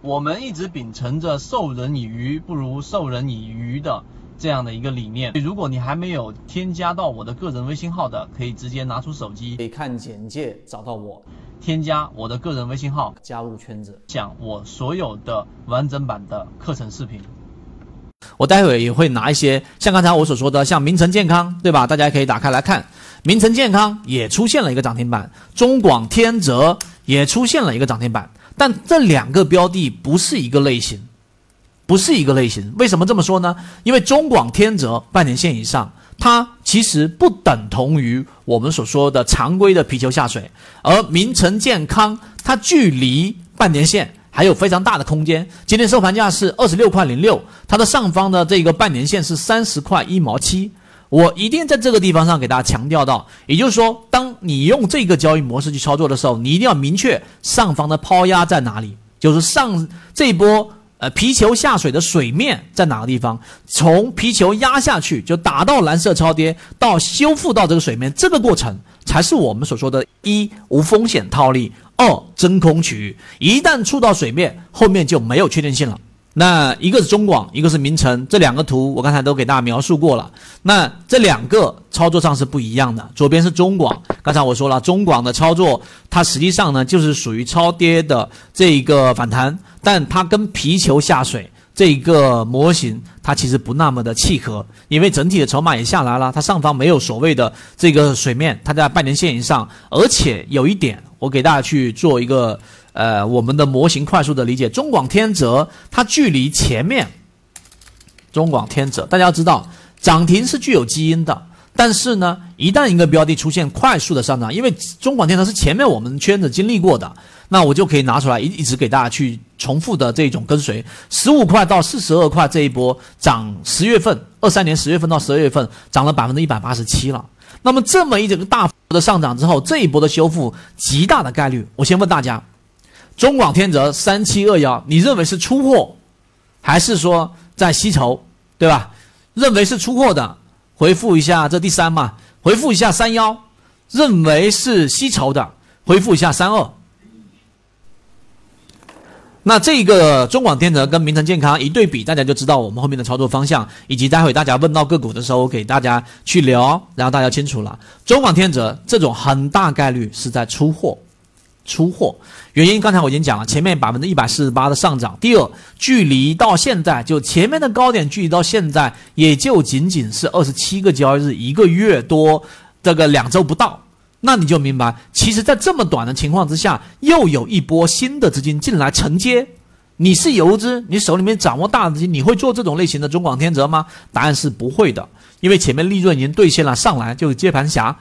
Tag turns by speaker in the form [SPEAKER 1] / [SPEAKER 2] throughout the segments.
[SPEAKER 1] 我们一直秉承着授人以鱼不如授人以渔的这样的一个理念。如果你还没有添加到我的个人微信号的，可以直接拿出手机，
[SPEAKER 2] 可以看简介找到我，
[SPEAKER 1] 添加我的个人微信号，
[SPEAKER 2] 加入圈子，
[SPEAKER 1] 讲我所有的完整版的课程视频。
[SPEAKER 2] 我待会也会拿一些像刚才我所说的，像名城健康，对吧？大家可以打开来看，名城健康也出现了一个涨停板，中广天泽也出现了一个涨停板。但这两个标的不是一个类型，不是一个类型。为什么这么说呢？因为中广天泽半年线以上，它其实不等同于我们所说的常规的皮球下水，而名城健康它距离半年线还有非常大的空间。今天收盘价是二十六块零六，它的上方的这个半年线是三十块一毛七。我一定在这个地方上给大家强调到，也就是说，当你用这个交易模式去操作的时候，你一定要明确上方的抛压在哪里，就是上这波呃皮球下水的水面在哪个地方，从皮球压下去就打到蓝色超跌，到修复到这个水面，这个过程才是我们所说的一无风险套利，二真空区域，一旦触到水面，后面就没有确定性了。那一个是中广，一个是名城，这两个图我刚才都给大家描述过了。那这两个操作上是不一样的。左边是中广，刚才我说了，中广的操作它实际上呢就是属于超跌的这一个反弹，但它跟皮球下水这一个模型它其实不那么的契合，因为整体的筹码也下来了，它上方没有所谓的这个水面，它在半年线以上，而且有一点我给大家去做一个。呃，我们的模型快速的理解，中广天泽它距离前面，中广天泽，大家要知道，涨停是具有基因的，但是呢，一旦一个标的出现快速的上涨，因为中广天泽是前面我们圈子经历过的，那我就可以拿出来一一直给大家去重复的这种跟随，十五块到四十二块这一波涨，十月份二三年十月份到十二月份涨了百分之一百八十七了，那么这么一整个大幅的上涨之后，这一波的修复极大的概率，我先问大家。中广天泽三七二幺，你认为是出货，还是说在吸筹，对吧？认为是出货的，回复一下这第三嘛，回复一下三幺；认为是吸筹的，回复一下三二。那这个中广天泽跟名城健康一对比，大家就知道我们后面的操作方向，以及待会大家问到个股的时候，我给大家去聊，然后大家清楚了。中广天泽这种很大概率是在出货。出货原因，刚才我已经讲了，前面百分之一百四十八的上涨。第二，距离到现在就前面的高点，距离到现在也就仅仅是二十七个交易日，一个月多，这个两周不到。那你就明白，其实，在这么短的情况之下，又有一波新的资金进来承接。你是游资，你手里面掌握大资金，你会做这种类型的中广天泽吗？答案是不会的，因为前面利润已经兑现了，上来就是接盘侠。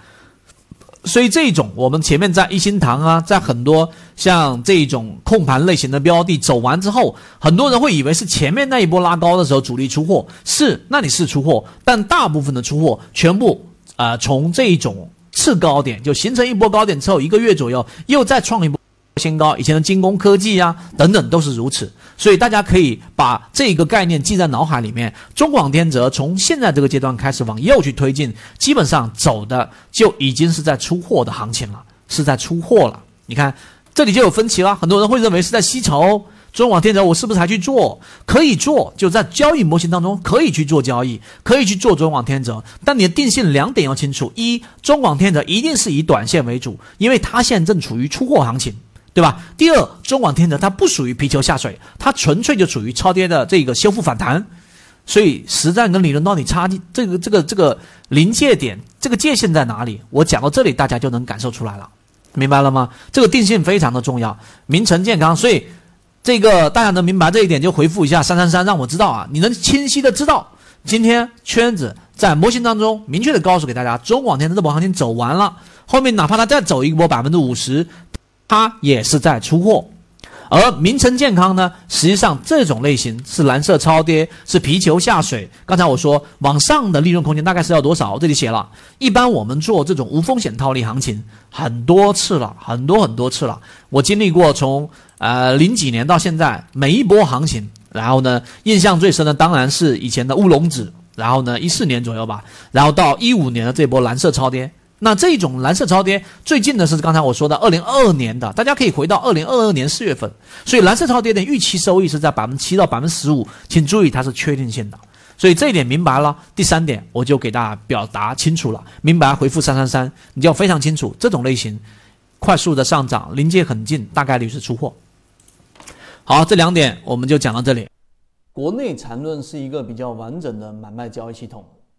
[SPEAKER 2] 所以这种我们前面在一心堂啊，在很多像这种控盘类型的标的走完之后，很多人会以为是前面那一波拉高的时候主力出货，是那你是出货，但大部分的出货全部啊从这一种次高点就形成一波高点之后，一个月左右又再创一波。新高，以前的精工科技啊等等都是如此，所以大家可以把这个概念记在脑海里面。中广天泽从现在这个阶段开始往右去推进，基本上走的就已经是在出货的行情了，是在出货了。你看这里就有分歧了，很多人会认为是在吸筹。中广天泽我是不是还去做？可以做，就在交易模型当中可以去做交易，可以去做中广天泽。但你的定性两点要清楚：一，中广天泽一定是以短线为主，因为它现在正处于出货行情。对吧？第二，中广天泽它不属于皮球下水，它纯粹就属于超跌的这个修复反弹，所以实战跟理论到底差距，这个这个这个临界点，这个界限在哪里？我讲到这里，大家就能感受出来了，明白了吗？这个定性非常的重要。名城健康，所以这个大家能明白这一点，就回复一下三三三，让我知道啊，你能清晰的知道今天圈子在模型当中明确的告诉给大家，中广天泽这波行情走完了，后面哪怕它再走一波百分之五十。它也是在出货，而名城健康呢，实际上这种类型是蓝色超跌，是皮球下水。刚才我说往上的利润空间大概是要多少？这里写了，一般我们做这种无风险套利行情很多次了，很多很多次了。我经历过从呃零几年到现在每一波行情，然后呢，印象最深的当然是以前的乌龙指，然后呢一四年左右吧，然后到一五年的这波蓝色超跌。那这种蓝色超跌最近的是刚才我说的二零二二年的，大家可以回到二零二二年四月份，所以蓝色超跌的预期收益是在百分之七到百分之十五，请注意它是确定性的，所以这一点明白了。第三点我就给大家表达清楚了，明白回复三三三，你就要非常清楚这种类型快速的上涨临界很近，大概率是出货。好，这两点我们就讲到这里。国内缠论是一个比较完整的买卖交易系统。